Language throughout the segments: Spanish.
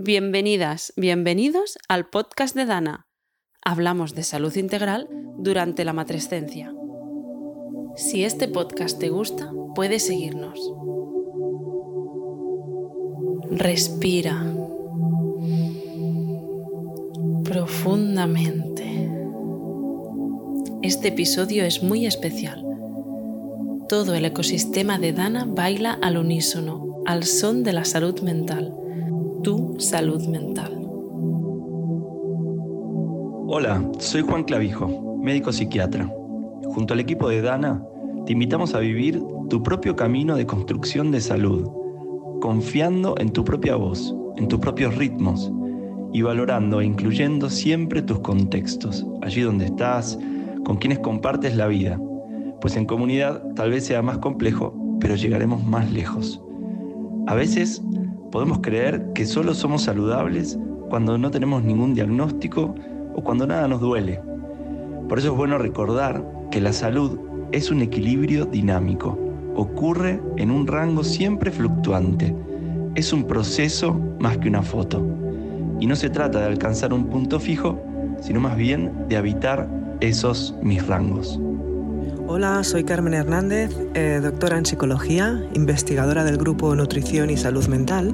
Bienvenidas, bienvenidos al podcast de Dana. Hablamos de salud integral durante la matrescencia. Si este podcast te gusta, puedes seguirnos. Respira profundamente. Este episodio es muy especial. Todo el ecosistema de Dana baila al unísono, al son de la salud mental. Tu salud mental. Hola, soy Juan Clavijo, médico psiquiatra. Junto al equipo de Dana, te invitamos a vivir tu propio camino de construcción de salud, confiando en tu propia voz, en tus propios ritmos y valorando e incluyendo siempre tus contextos, allí donde estás, con quienes compartes la vida, pues en comunidad tal vez sea más complejo, pero llegaremos más lejos. A veces podemos creer que solo somos saludables cuando no tenemos ningún diagnóstico o cuando nada nos duele. Por eso es bueno recordar que la salud es un equilibrio dinámico, ocurre en un rango siempre fluctuante, es un proceso más que una foto. Y no se trata de alcanzar un punto fijo, sino más bien de habitar esos mis rangos. Hola, soy Carmen Hernández, eh, doctora en psicología, investigadora del grupo Nutrición y Salud Mental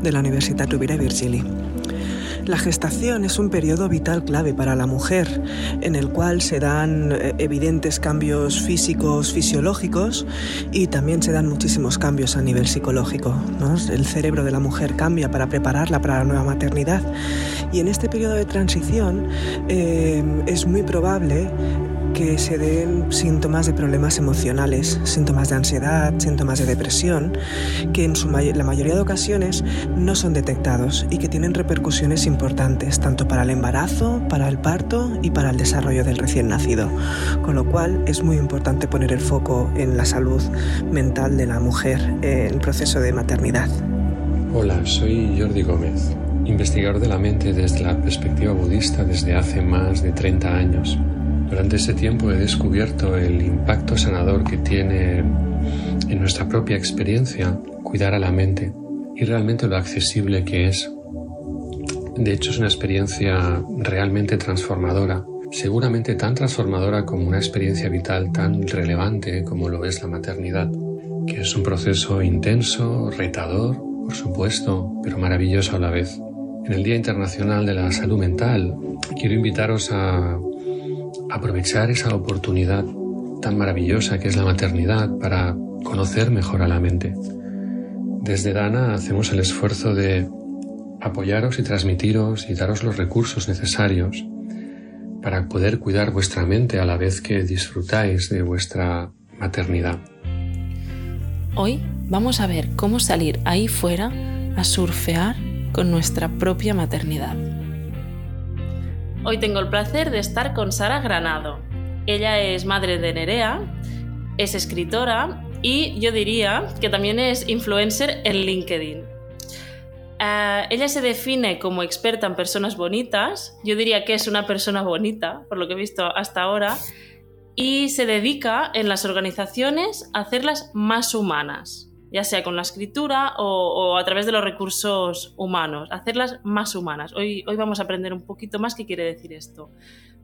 de la Universidad Rovira y Virgili. La gestación es un periodo vital clave para la mujer, en el cual se dan eh, evidentes cambios físicos, fisiológicos y también se dan muchísimos cambios a nivel psicológico. El cerebro de la mujer cambia para prepararla para la nueva maternidad y en este periodo de transición eh, es muy probable que se den síntomas de problemas emocionales, síntomas de ansiedad, síntomas de depresión, que en la mayoría de ocasiones no son detectados y que tienen repercusiones importantes tanto para el embarazo, para el parto y para el desarrollo del recién nacido. Con lo cual es muy importante poner el foco en la salud mental de la mujer en el proceso de maternidad. Hola, soy Jordi Gómez, investigador de la mente desde la perspectiva budista desde hace más de 30 años. Durante ese tiempo he descubierto el impacto sanador que tiene en nuestra propia experiencia cuidar a la mente y realmente lo accesible que es. De hecho es una experiencia realmente transformadora, seguramente tan transformadora como una experiencia vital tan relevante como lo es la maternidad, que es un proceso intenso, retador, por supuesto, pero maravilloso a la vez. En el Día Internacional de la Salud Mental quiero invitaros a aprovechar esa oportunidad tan maravillosa que es la maternidad para conocer mejor a la mente. Desde Dana hacemos el esfuerzo de apoyaros y transmitiros y daros los recursos necesarios para poder cuidar vuestra mente a la vez que disfrutáis de vuestra maternidad. Hoy vamos a ver cómo salir ahí fuera a surfear con nuestra propia maternidad. Hoy tengo el placer de estar con Sara Granado. Ella es madre de Nerea, es escritora y yo diría que también es influencer en LinkedIn. Eh, ella se define como experta en personas bonitas, yo diría que es una persona bonita, por lo que he visto hasta ahora, y se dedica en las organizaciones a hacerlas más humanas ya sea con la escritura o, a través de los recursos humanos, hacerlas más humanas. Hoy, hoy vamos a aprender un poquito más qué quiere decir esto,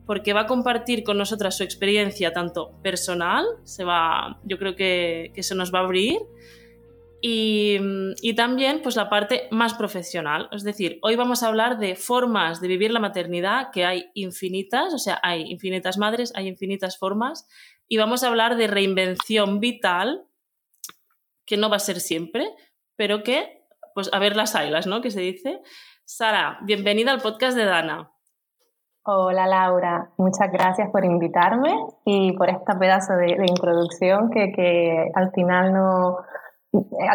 porque va a compartir con nosotras su experiencia tanto personal, se va, yo creo que, que se nos va a abrir, y, y, también pues la parte más profesional. Es decir, hoy vamos a hablar de formas de vivir la maternidad, que hay infinitas, o sea, hay infinitas madres, hay infinitas formas, y vamos a hablar de reinvención vital que no va a ser siempre, pero que, pues a ver las ailas, ¿no? Que se dice. Sara, bienvenida al podcast de Dana. Hola Laura, muchas gracias por invitarme y por esta pedazo de, introducción que, que, al final no,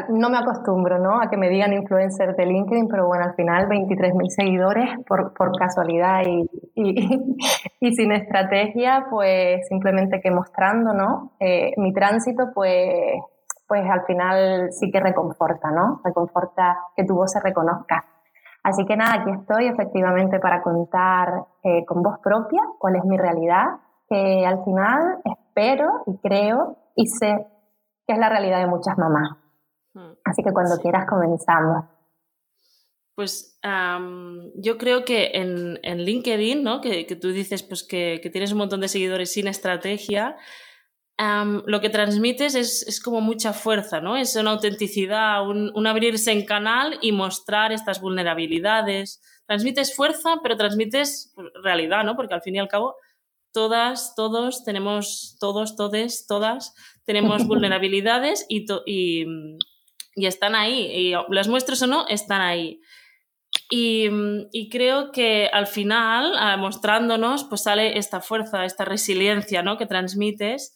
no me acostumbro ¿no? a que me digan influencer de LinkedIn, pero bueno, al final 23.000 seguidores por, por casualidad y, y, sin estrategia, pues simplemente que mostrando ¿no? Eh, mi tránsito, pues pues al final sí que reconforta, ¿no? Reconforta que tu voz se reconozca. Así que nada, aquí estoy efectivamente para contar eh, con voz propia cuál es mi realidad, que al final espero y creo y sé que es la realidad de muchas mamás. Hmm. Así que cuando quieras comenzamos. Pues yo creo que en, LinkedIn, ¿no? que, tú dices pues, que, tienes un montón de seguidores sin estrategia, lo que transmites es, como mucha fuerza, ¿no? Es una autenticidad, un, abrirse en canal y mostrar estas vulnerabilidades. Transmites fuerza, pero transmites realidad, ¿no? Porque al fin y al cabo, todas, todos tenemos, todos, todes, todas, tenemos vulnerabilidades y, y, y están ahí. Y las muestres o no, están ahí. Y, y, creo que al final, ah, mostrándonos, pues sale esta fuerza, esta resiliencia ¿no? que transmites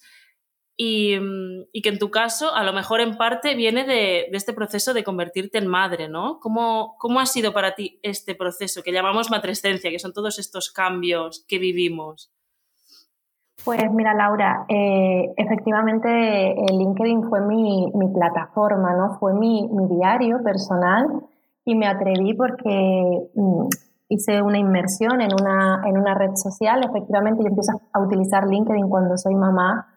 y, y, que en tu caso, a lo mejor en parte viene de, este proceso de convertirte en madre, ¿no? ¿Cómo, ¿Cómo ha sido para ti este proceso que llamamos matrescencia, que son todos estos cambios que vivimos? Pues mira, Laura, eh, efectivamente el LinkedIn fue mi, mi plataforma, ¿no? Fue mi, mi, diario personal y me atreví porque mm, hice una inmersión en una, en una red social. Efectivamente, yo empiezo a utilizar LinkedIn cuando soy mamá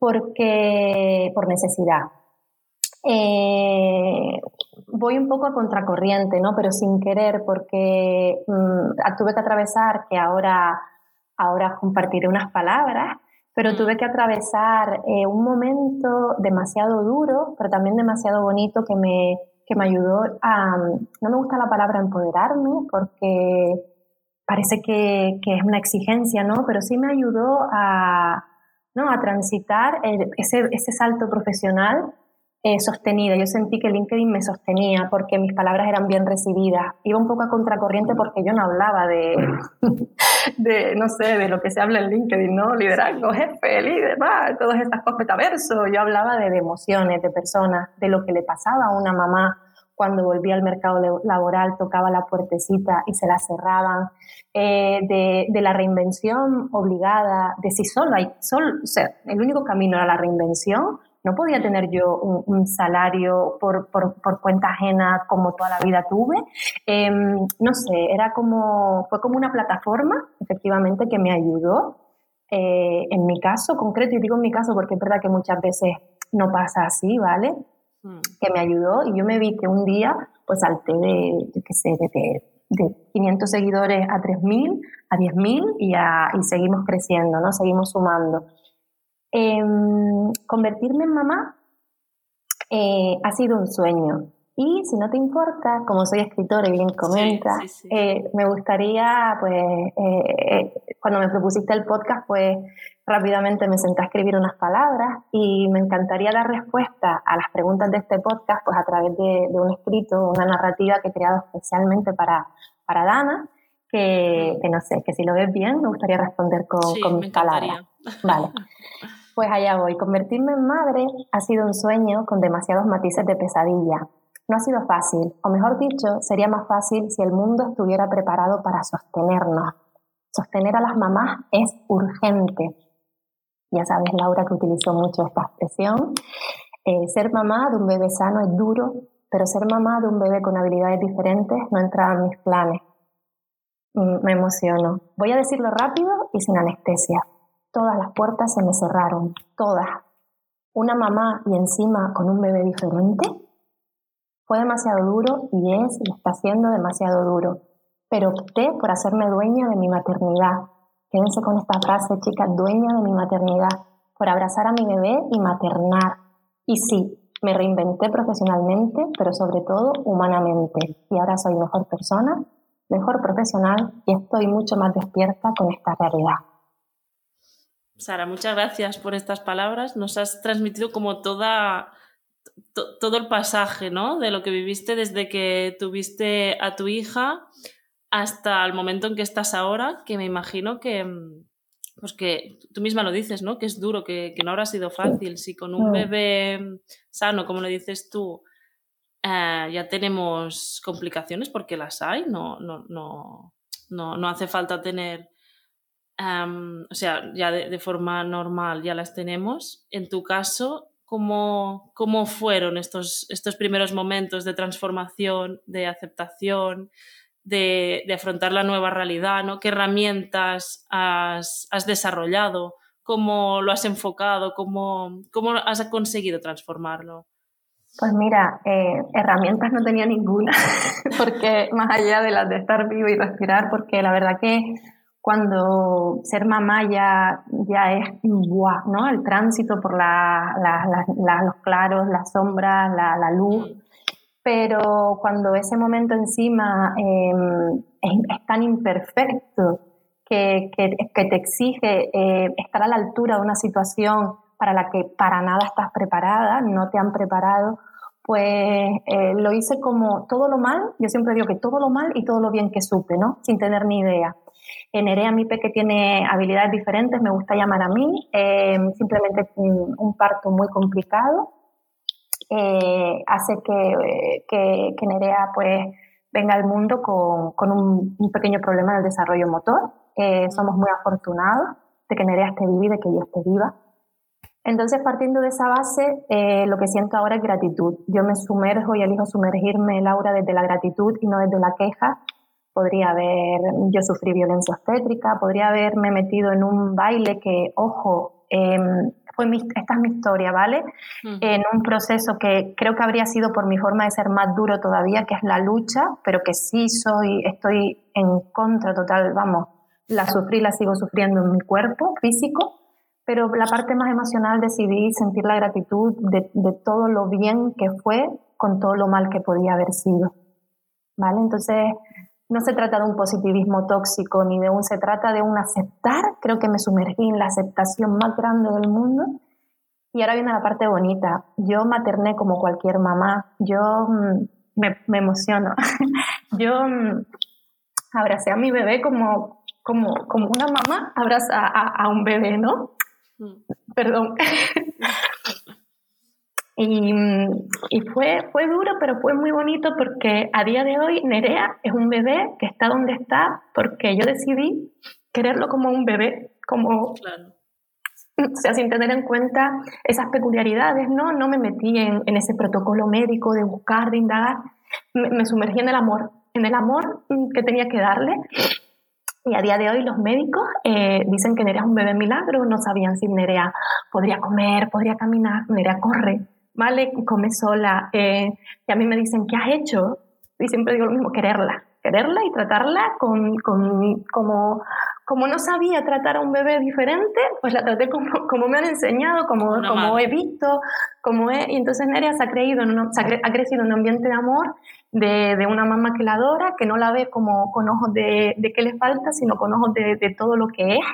porque, por necesidad. Eh, voy un poco a contracorriente, ¿no? Pero sin querer, porque mm, tuve que atravesar que ahora ahora compartiré unas palabras, pero tuve que atravesar eh, un momento demasiado duro, pero también demasiado bonito que me, que me ayudó a, no me gusta la palabra empoderarme, porque parece que, que es una exigencia, ¿no? Pero sí me ayudó a, ¿no? a transitar ese, ese salto profesional eh, sostenida. Yo sentí que LinkedIn me sostenía porque mis palabras eran bien recibidas. Iba un poco a contracorriente porque yo no hablaba de, de no sé, de lo que se habla en LinkedIn, ¿no? Liderazgo, jefe, líder, todas estas cosas, metaverso. Yo hablaba de, emociones, de personas, de lo que le pasaba a una mamá cuando volvía al mercado laboral, tocaba la puertecita y se la cerraban, eh, de, de, la reinvención obligada, de si solo hay, solo, o sea, el único camino era la reinvención, no podía tener yo un, salario por, por, cuenta ajena como toda la vida tuve. Em, no sé, era como, fue como una plataforma, efectivamente, que me ayudó. Eh, en mi caso concreto, y digo en mi caso porque es verdad que muchas veces no pasa así, ¿vale? Hmm. Que me ayudó y yo me vi que un día, pues salté de, yo qué sé, de, de 500 seguidores a 3.000, a 10.000 y, y seguimos creciendo, ¿no? Seguimos sumando. Em, convertirme en mamá eh, ha sido un sueño. Y si no te importa, como soy escritora y bien comenta, eh, me gustaría, pues, eh, cuando me propusiste el podcast, pues rápidamente me senté a escribir unas palabras y me encantaría dar respuesta a las preguntas de este podcast, pues a través de, un escrito, una narrativa que he creado especialmente para, para Dana, que, no sé, que si lo ves bien, me gustaría responder con, con mis palabras. Vale. Pues allá voy. Convertirme en madre ha sido un sueño con demasiados matices de pesadilla. No ha sido fácil, o mejor dicho, sería más fácil si el mundo estuviera preparado para sostenernos. Sostener a las mamás es urgente. Ya sabes, Laura, que utilizó mucho esta expresión. Eh, ser mamá de un bebé sano es duro, pero ser mamá de un bebé con habilidades diferentes no entra en mis planes. Mm, me emociono. Voy a decirlo rápido y sin anestesia. Todas las puertas se me cerraron, todas. Una mamá y encima con un bebé diferente. Fue demasiado duro y es y está siendo demasiado duro. Pero opté por hacerme dueña de mi maternidad. Quédense con esta frase, chicas, dueña de mi maternidad, por abrazar a mi bebé y maternar. Y sí, me reinventé profesionalmente, pero sobre todo humanamente. Y ahora soy mejor persona, mejor profesional y estoy mucho más despierta con esta realidad. Sara, muchas gracias por estas palabras. Nos has transmitido como toda, todo el pasaje, ¿no? De lo que viviste desde que tuviste a tu hija hasta el momento en que estás ahora, que me imagino que, pues que tú misma lo dices, ¿no? Que es duro, que, no habrá sido fácil. Si con un bebé sano, como lo dices tú, eh, ya tenemos complicaciones, porque las hay, no, no, no, no, no hace falta tener o sea, ya de, forma normal ya las tenemos. En tu caso, ¿cómo, cómo fueron estos, estos primeros momentos de transformación, de aceptación, de, de afrontar la nueva realidad? ¿no? ¿Qué herramientas has, has, desarrollado? ¿Cómo lo has enfocado? ¿Cómo, ¿Cómo has conseguido transformarlo? Pues mira, eh, herramientas no tenía ninguna, porque más allá de las de estar vivo y respirar, porque la verdad que cuando ser mamá ya, ya es guau, ¿no? El tránsito por la, los claros, las sombras, la, luz. Pero cuando ese momento encima em, es, tan imperfecto que, que, te exige eh, estar a la altura de una situación para la que para nada estás preparada, no te han preparado, pues eh, lo hice como todo lo mal, yo siempre digo que todo lo mal y todo lo bien que supe, ¿no? Sin tener ni idea. En Nerea Mipe, que tiene habilidades diferentes, me gusta llamar a mí, eh, simplemente un, parto muy complicado, eh, hace que, que, Nerea pues venga al mundo con, con un, un, pequeño problema del desarrollo motor. somos muy afortunados de que Nerea esté viva y de que yo esté viva. Entonces, partiendo de esa base, eh, lo que siento ahora es gratitud. Yo me sumerjo y elijo sumergirme, Laura, desde la gratitud y no desde la queja. Podría haber, yo sufrí violencia obstétrica, podría haberme metido en un baile que, ojo, em, fue esta es mi historia, ¿vale? En un proceso que creo que habría sido por mi forma de ser más duro todavía, que es la lucha, pero que sí soy, estoy en contra total, vamos, la sufrí, la sigo sufriendo en mi cuerpo físico pero la parte más emocional decidí sentir la gratitud de, todo lo bien que fue con todo lo mal que podía haber sido. ¿Vale? Entonces, no se trata de un positivismo tóxico ni de un, se trata de un aceptar, creo que me sumergí en la aceptación más grande del mundo. Y ahora viene la parte bonita. Yo materné como cualquier mamá, yo mm, me, emociono. yo mm, abracé a mi bebé como, como, como una mamá abraza a un bebé, ¿no? Perdón. y, y, fue, fue duro, pero fue muy bonito porque a día de hoy Nerea es un bebé que está donde está porque yo decidí quererlo como un bebé, como... O sea, sin tener en cuenta esas peculiaridades, ¿no? No me metí en, en ese protocolo médico de buscar, de indagar. Me, me, sumergí en el amor, en el amor que tenía que darle. Y a día de hoy los médicos eh, dicen que Nerea es un bebé milagro, no sabían si Nerea podría comer, podría caminar, Nerea corre, ¿vale? Come sola. Eh, y a mí me dicen, ¿qué has hecho? Y siempre digo lo mismo, quererla, quererla y tratarla con, con, como, como no sabía tratar a un bebé diferente, pues la traté como, como me han enseñado, como, como he visto, como he, y entonces Nerea se ha, creído ha crecido en un ambiente de amor de, una mamá que la adora, que no la ve como con ojos de, de qué le falta, sino con ojos de, todo lo que es.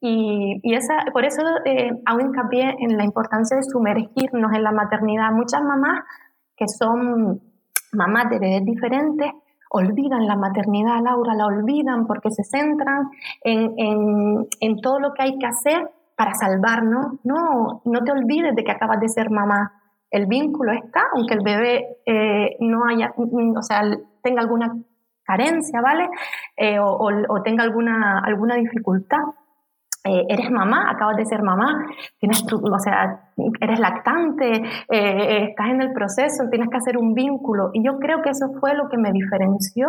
Y, y esa, por eso eh, hago hincapié en la importancia de sumergirnos en la maternidad. Muchas mamás que son mamás de bebés diferentes olvidan la maternidad, Laura, la olvidan porque se centran en, en, en todo lo que hay que hacer para salvarnos. No, no te olvides de que acabas de ser mamá el vínculo está, aunque el bebé eh, no haya, o sea, tenga alguna carencia, ¿vale? Eh, o, tenga alguna, alguna dificultad. Eh, eres mamá, acabas de ser mamá, tienes o sea, eres lactante, estás en el proceso, tienes que hacer un vínculo. Y yo creo que eso fue lo que me diferenció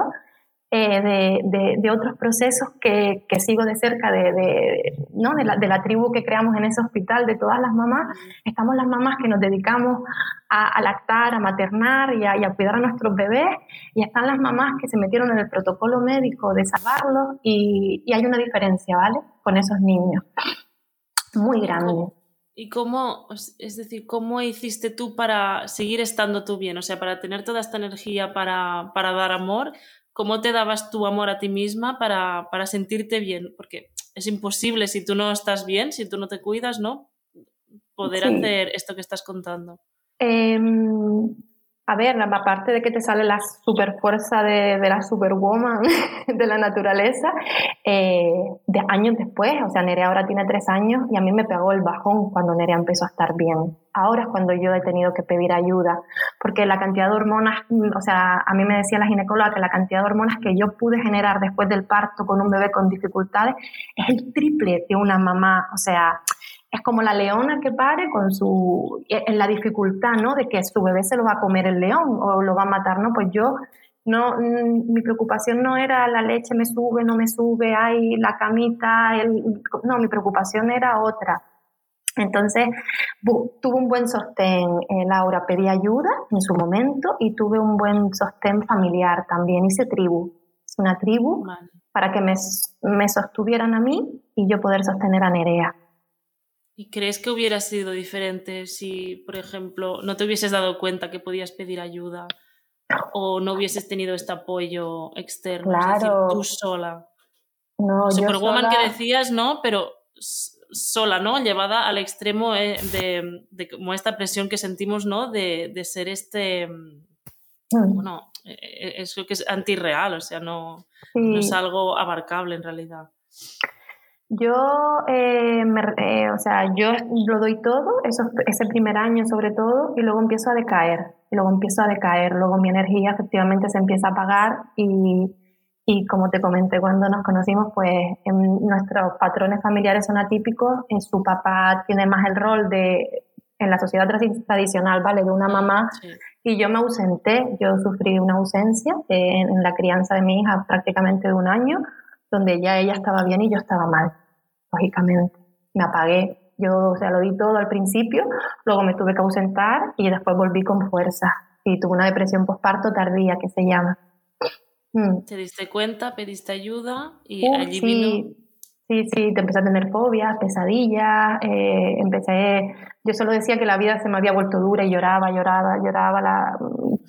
eh, de, otros procesos que, sigo de cerca de, ¿no? de, la, tribu que creamos en ese hospital, de todas las mamás. Estamos las mamás que nos dedicamos a, lactar, a maternar y a, cuidar a nuestros bebés. Y están las mamás que se metieron en el protocolo médico de salvarlos y, y hay una diferencia, ¿vale? Con esos niños. Muy grande. ¿Y cómo, es decir, cómo hiciste tú para seguir estando tú bien? O sea, para tener toda esta energía para, para dar amor, ¿Cómo te dabas tu amor a ti misma para, para sentirte bien? Porque es imposible si tú no estás bien, si tú no te cuidas, ¿no? Poder hacer esto que estás contando. Em, a ver, aparte de que te sale la super fuerza de, de la superwoman de la naturaleza, eh, de años después, o sea, Nerea ahora tiene tres años y a mí me pegó el bajón cuando Nerea empezó a estar bien. Ahora es cuando yo he tenido que pedir ayuda, porque la cantidad de hormonas, o sea, a mí me decía la ginecóloga que la cantidad de hormonas que yo pude generar después del parto con un bebé con dificultades es el triple de una mamá, o sea, es como la leona que pare con su, en la dificultad, ¿no? De que su bebé se lo va a comer el león o lo va a matar, ¿no? Pues yo, no, mm, mi preocupación no era la leche me sube, no me sube, hay la camita, el, no, mi preocupación era otra. Entonces, tuve un buen sostén, eh, Laura, pedí ayuda en su momento y tuve un buen sostén familiar también, hice tribu, una tribu para que me, me, sostuvieran a mí y yo poder sostener a Nerea. ¿Y crees que hubiera sido diferente si, por ejemplo, no te hubieses dado cuenta que podías pedir ayuda o no hubieses tenido este apoyo externo? Claro. tú sola. No, Superwoman que decías, ¿no? Pero sola, ¿no? Llevada al extremo eh, de, como esta presión que sentimos, ¿no? De, ser este, mm. bueno, eh, es lo que es antirreal, o sea, no, no, es algo abarcable en realidad. Yo, eh, o sea, yo lo doy todo, eso, ese primer año sobre todo, y luego empiezo a decaer, y luego empiezo a decaer, luego mi energía efectivamente se empieza a apagar y y como te comenté cuando nos conocimos, pues nuestros patrones familiares son atípicos. En su papá tiene más el rol de, en la sociedad tradicional, ¿vale? De una mamá. Y yo me ausenté, yo sufrí una ausencia en, la crianza de mi hija prácticamente de un año, donde ya ella estaba bien y yo estaba mal, lógicamente. Me apagué. Yo, o sea, lo di todo al principio, luego me tuve que ausentar y después volví con fuerza. Y tuve una depresión postparto tardía, que se llama. Mm. ¿Te diste cuenta, pediste ayuda y allí sí. vino? Sí, sí, te empecé a tener fobias, pesadillas, eh, empecé, yo solo decía que la vida se me había vuelto dura y lloraba, lloraba, lloraba. La,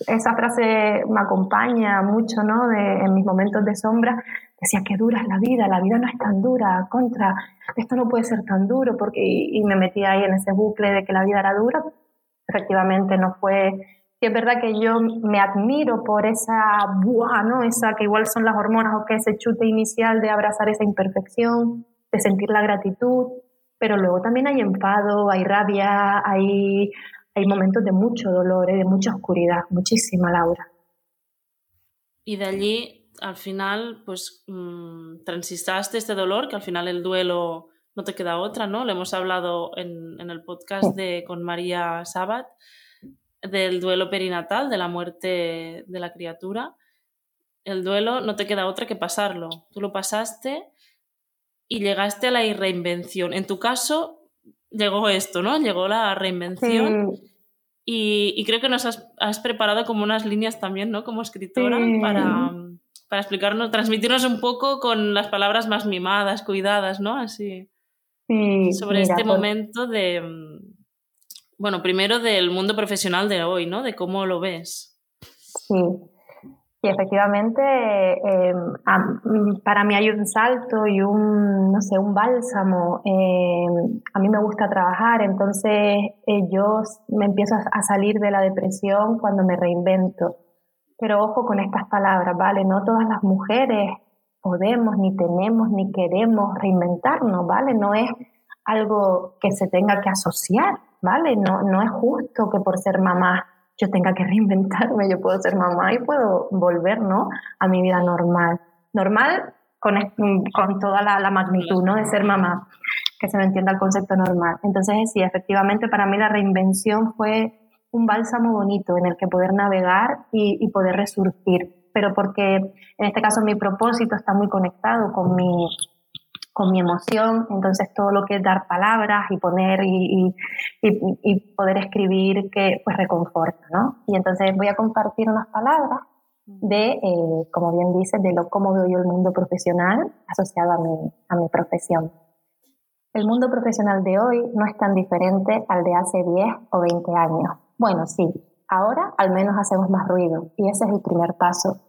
esa frase me acompaña mucho, ¿no? De, en mis momentos de sombra, decía que dura es la vida, la vida no es tan dura, contra, esto no puede ser tan duro, porque, y, y me metí ahí en ese bucle de que la vida era dura. Efectivamente no fue es verdad que yo me admiro por esa buah, ¿no? Esa que igual son las hormonas o que ese chute inicial de abrazar esa imperfección, de sentir la gratitud, pero luego también hay enfado, hay rabia, hay, hay momentos de mucho dolor, ¿eh? de mucha oscuridad, muchísima, Laura. Y de allí, al final, pues mmm, transistaste este dolor, que al final el duelo no te queda otra, ¿no? Lo hemos hablado en, en el podcast de, con María Sabat del duelo perinatal, de la muerte de la criatura, el duelo no te queda otra que pasarlo. Tú lo pasaste y llegaste a la reinvención. En tu caso, llegó esto, ¿no? Llegó la reinvención. Y, creo que nos has, preparado como unas líneas también, ¿no? Como escritora, para, para explicarnos, transmitirnos un poco con las palabras más mimadas, cuidadas, ¿no? Así. sobre este pues momento de, bueno, primero del mundo profesional de hoy, ¿no? De cómo lo ves. Sí, y efectivamente em, para mí hay un salto y un, no sé, un bálsamo. Em, a mí me gusta trabajar, entonces eh, yo me empiezo a salir de la depresión cuando me reinvento. Pero ojo con estas palabras, ¿vale? No todas las mujeres podemos, ni tenemos, ni queremos reinventarnos, ¿vale? No es algo que se tenga que asociar ¿vale? No, no es justo que por ser mamá yo tenga que reinventarme, yo puedo ser mamá y puedo volver, ¿no? A mi vida normal. Normal con, con toda la, magnitud, ¿no? De ser mamá, que se me entienda el concepto normal. Entonces, sí, efectivamente para mí la reinvención fue un bálsamo bonito en el que poder navegar y poder resurgir, pero porque en este caso mi propósito está muy conectado con mi, con mi emoción, entonces todo lo que es dar palabras y poner y, y, poder escribir que pues reconforta, ¿no? Y entonces voy a compartir unas palabras de, eh, como bien dices, de lo cómo veo yo el mundo profesional asociado a mi, a mi profesión. El mundo profesional de hoy no es tan diferente al de hace 10 o 20 años. Bueno, sí, ahora al menos hacemos más ruido y ese es el primer paso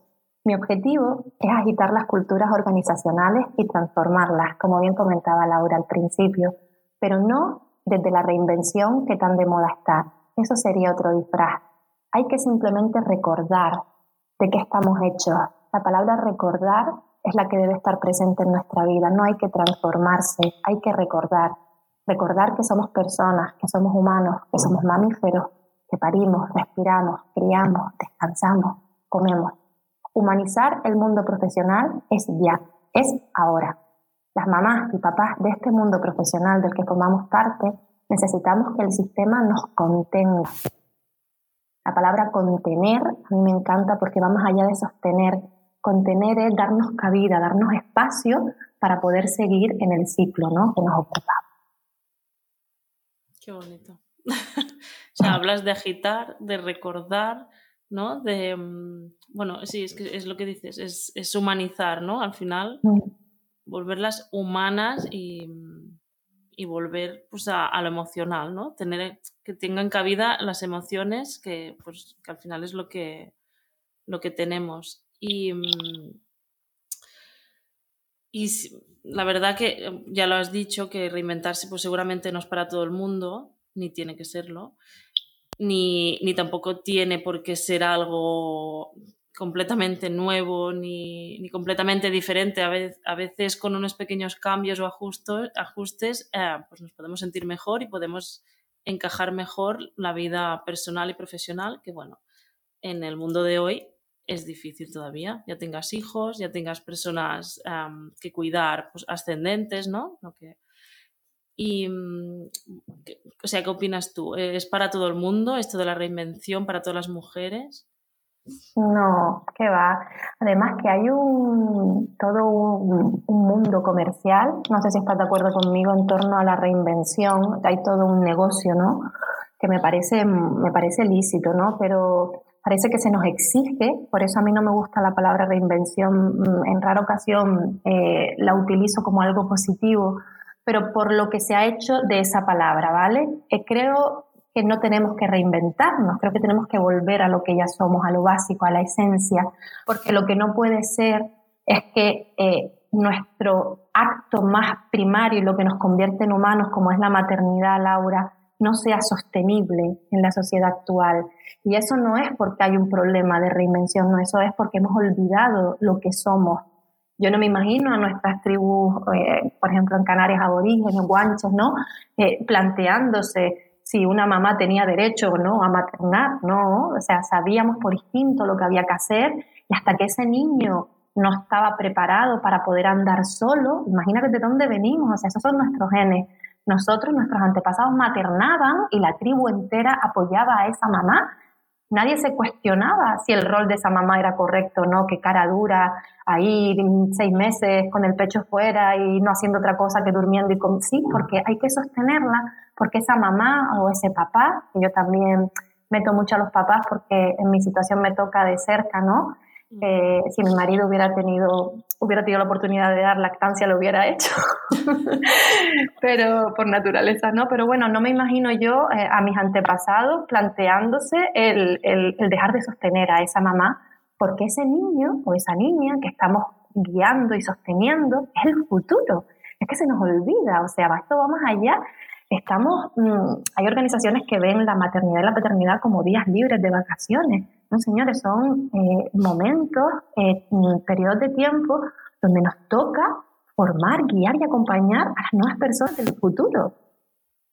mi objetivo es agitar las culturas organizacionales y transformarlas, como bien comentaba Laura al principio, pero no desde la reinvención que tan de moda está. Eso sería otro disfraz. Hay que simplemente recordar de qué estamos hechos. La palabra recordar es la que debe estar presente en nuestra vida. No hay que transformarse, hay que recordar. Recordar que somos personas, que somos humanos, que somos mamíferos, que parimos, respiramos, criamos, descansamos, comemos. Humanizar el mundo profesional es ya, es ahora. Las mamás y papás de este mundo profesional del que formamos parte necesitamos que el sistema nos contenga. La palabra contener a mí me encanta porque va más allá de sostener. Contener es darnos cabida, darnos espacio para poder seguir en el ciclo ¿no? que nos ocupa. Qué bonito. o sea, hablas de agitar, de recordar, ¿no? De, mm, bueno, sí, es, que es lo que dices, es, humanizar, ¿no? Al final, mm. volverlas humanas y, volver pues, a, lo emocional, ¿no? Tener, que tengan cabida las emociones, que, pues, que al final es lo que, lo que tenemos. Y, mm, y la verdad que ya lo has dicho, que reinventarse pues seguramente no es para todo el mundo, ni tiene que serlo ni, ni tampoco tiene por qué ser algo completamente nuevo ni, ni completamente diferente. A, a, veces con unos pequeños cambios o ajustos, ajustes eh, pues nos podemos sentir mejor y podemos encajar mejor la vida personal y profesional, que bueno, en el mundo de hoy es difícil todavía. Ya tengas hijos, ya tengas personas que cuidar, pues ascendentes, ¿no? Lo que, y, mm, o sea, ¿qué opinas tú? ¿Es para todo el mundo esto de la reinvención, para todas las mujeres? No, que va. Además que hay un todo un, mundo comercial, no sé si estás de acuerdo conmigo en torno a la reinvención, hay todo un negocio, ¿no? Que me parece, me parece lícito, ¿no? Pero parece que se nos exige, por eso a mí no me gusta la palabra reinvención, mm, en rara ocasión eh, la utilizo como algo positivo, pero por lo que se ha hecho de esa palabra, ¿vale? Eh, creo que no tenemos que reinventarnos, creo que tenemos que volver a lo que ya somos, a lo básico, a la esencia, porque lo que no puede ser es que eh, nuestro acto más primario y lo que nos convierte en humanos, como es la maternidad, Laura, no sea sostenible en la sociedad actual. Y eso no es porque hay un problema de reinvención, no, eso es porque hemos olvidado lo que somos yo no me imagino a nuestras tribus, eh, por ejemplo, en Canarias aborígenes, guanches, ¿no? Eh, planteándose si una mamá tenía derecho o no a maternar, ¿no? O sea, sabíamos por instinto lo que había que hacer y hasta que ese niño no estaba preparado para poder andar solo, imagínate de dónde venimos, o sea, esos son nuestros genes. Nosotros, nuestros antepasados maternaban y la tribu entera apoyaba a esa mamá nadie se cuestionaba si el rol de esa mamá era correcto o no, qué cara dura, ahí seis meses con el pecho fuera y no haciendo otra cosa que durmiendo y con... Sí, porque hay que sostenerla, porque esa mamá o ese papá, que yo también meto mucho a los papás porque en mi situación me toca de cerca, ¿no? Eh, si mi marido hubiera tenido, hubiera tenido la oportunidad de dar lactancia, lo hubiera hecho. pero por naturaleza no. Pero bueno, no me imagino yo eh, a mis antepasados planteándose el, el, el, dejar de sostener a esa mamá, porque ese niño o esa niña que estamos guiando y sosteniendo es el futuro. Es que se nos olvida, o sea, esto va más allá estamos, mm, hay organizaciones que ven la maternidad y la paternidad como días libres de vacaciones. No, señores, son eh, momentos, eh, periodos de tiempo donde nos toca formar, guiar y acompañar a las nuevas personas del futuro.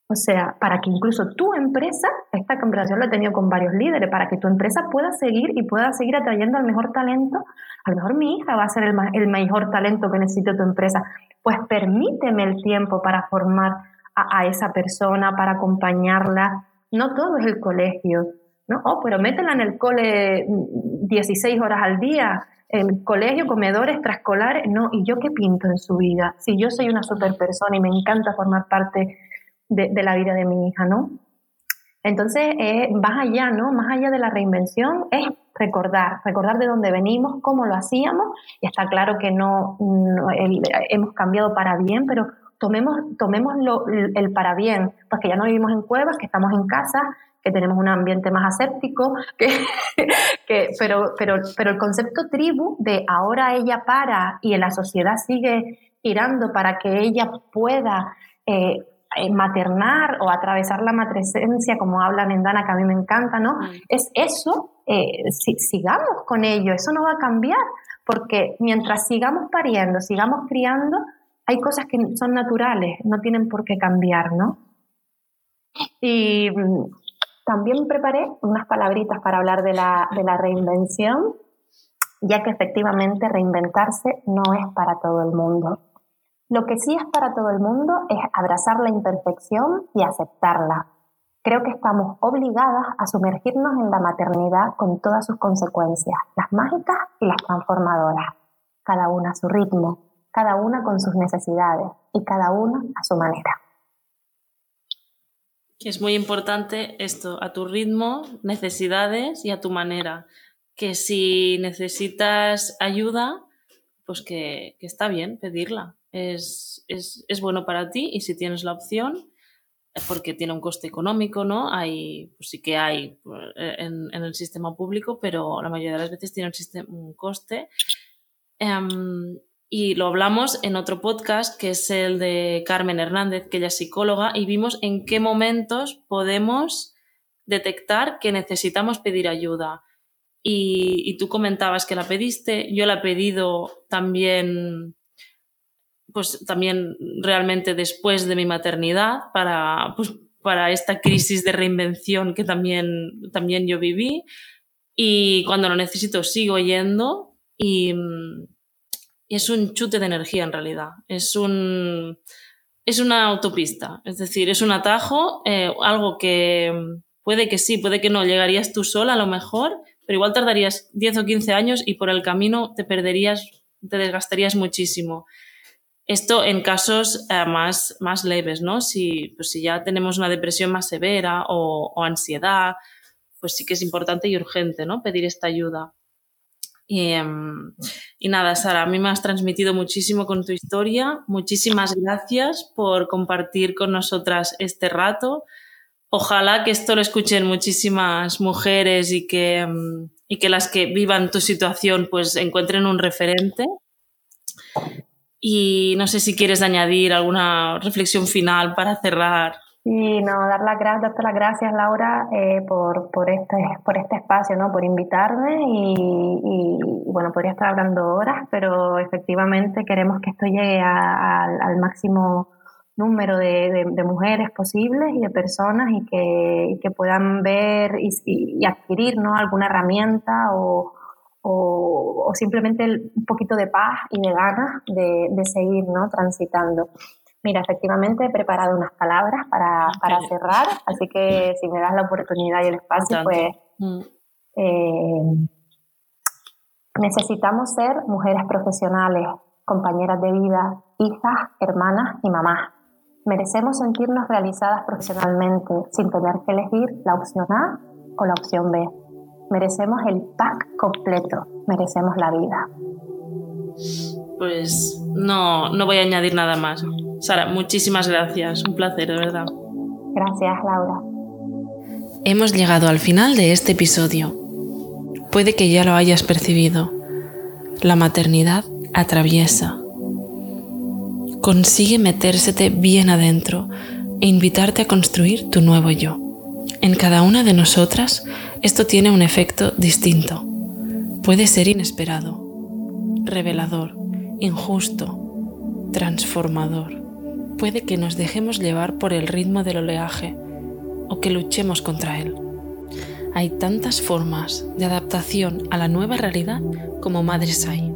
O sea, para que incluso tu empresa, esta conversación la he tenido con varios líderes, para que tu empresa pueda seguir y pueda seguir atrayendo al mejor talento, a lo mejor mi hija va a ser el, el mejor talento que necesite tu empresa. Pues permíteme el tiempo para formar a, esa persona, para acompañarla. No todo es el colegio, ¿no? Oh, pero métela en el cole 16 horas al día, en colegio, comedores, extraescolares, no, ¿y yo qué pinto en su vida? Si yo soy una super persona y me encanta formar parte de, la vida de mi hija, ¿no? Entonces, eh, más allá, ¿no? Más allá de la reinvención, es recordar, recordar de dónde venimos, cómo lo hacíamos, y está claro que no, hemos cambiado para bien, pero tomemos, tomemos el para bien, porque ya no vivimos en cuevas, que estamos en casa, que tenemos un ambiente más aséptico, que, pero, pero, pero el concepto tribu de ahora ella para y en la sociedad sigue girando para que ella pueda eh, eh, maternar o atravesar la matresencia, como hablan en Dana, que a mí me encanta, ¿no? Mm. Es eso, eh, sigamos con ello, eso no va a cambiar, porque mientras sigamos pariendo, sigamos criando, hay cosas que son naturales, no tienen por qué cambiar, ¿no? Y mm, también preparé unas palabritas para hablar de la, de la reinvención, ya que efectivamente reinventarse no es para todo el mundo. Lo que sí es para todo el mundo es abrazar la imperfección y aceptarla. Creo que estamos obligadas a sumergirnos en la maternidad con todas sus consecuencias, las mágicas y las transformadoras, cada una a su ritmo, cada una con sus necesidades y cada una a su manera. Es muy importante esto, a tu ritmo, necesidades y a tu manera. Que si necesitas ayuda, pues que, está bien pedirla. Es, bueno para ti y si tienes la opción, porque tiene un coste económico, ¿no? Hay, pues sí que hay pues, en, el sistema público, pero la mayoría de las veces tiene un, coste. Em, y lo hablamos en otro podcast que es el de Carmen Hernández, que ella es psicóloga, y vimos en qué momentos podemos detectar que necesitamos pedir ayuda. Y, tú comentabas que la pediste, yo la he pedido también, pues también realmente después de mi maternidad para, pues, para esta crisis de reinvención que también, también yo viví. Y cuando lo necesito sigo yendo y, es un chute de energía en realidad. Es un es una autopista, es decir, es un atajo, eh, algo que puede que sí, puede que no, llegarías tú sola a lo mejor, pero igual tardarías 10 o 15 años y por el camino te perderías, te desgastarías muchísimo. Esto en casos eh, más, más leves, ¿no? Si, pues si ya tenemos una depresión más severa o, o ansiedad, pues sí que es importante y urgente, ¿no? Pedir esta ayuda. Em, y, nada, Sara, a mí me has transmitido muchísimo con tu historia. Muchísimas gracias por compartir con nosotras este rato. Ojalá que esto lo escuchen muchísimas mujeres y que, em, y que las que vivan tu situación pues encuentren un referente. Y no sé si quieres añadir alguna reflexión final para cerrar y no, dar las gracias, darte las gracias, Laura, eh, por, por, este, por este espacio, ¿no? por invitarme y, bueno, podría estar hablando horas, pero efectivamente queremos que esto llegue al máximo número de, mujeres posibles y de personas y que, que puedan ver y, adquirir ¿no? alguna herramienta o, o, simplemente un poquito de paz y de ganas de, de seguir ¿no? transitando. Mira, efectivamente he preparado unas palabras para, para cerrar, así que si me das la oportunidad y el espacio, pues mm. eh, necesitamos ser mujeres profesionales, compañeras de vida, hijas, hermanas y mamás. Merecemos sentirnos realizadas profesionalmente sin tener que elegir la opción A o la opción B. Merecemos el pack completo, merecemos la vida. Pues no, no voy a añadir nada más. Sara, muchísimas gracias. Un placer, de verdad. Gracias, Laura. Hemos llegado al final de este episodio. Puede que ya lo hayas percibido. La maternidad atraviesa. Consigue metérsete bien adentro e invitarte a construir tu nuevo yo. En cada una de nosotras esto tiene un efecto distinto. Puede ser inesperado, revelador, injusto, transformador puede que nos dejemos llevar por el ritmo del oleaje o que luchemos contra él. Hay tantas formas de adaptación a la nueva realidad como madres hay.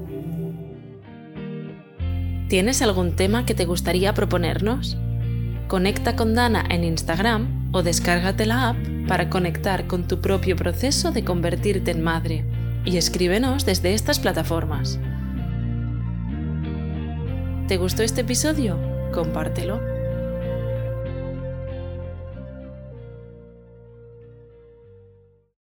¿Tienes algún tema que te gustaría proponernos? Conecta con Dana en Instagram o descárgate la app para conectar con tu propio proceso de convertirte en madre y escríbenos desde estas plataformas. ¿Te gustó este episodio? Compártelo.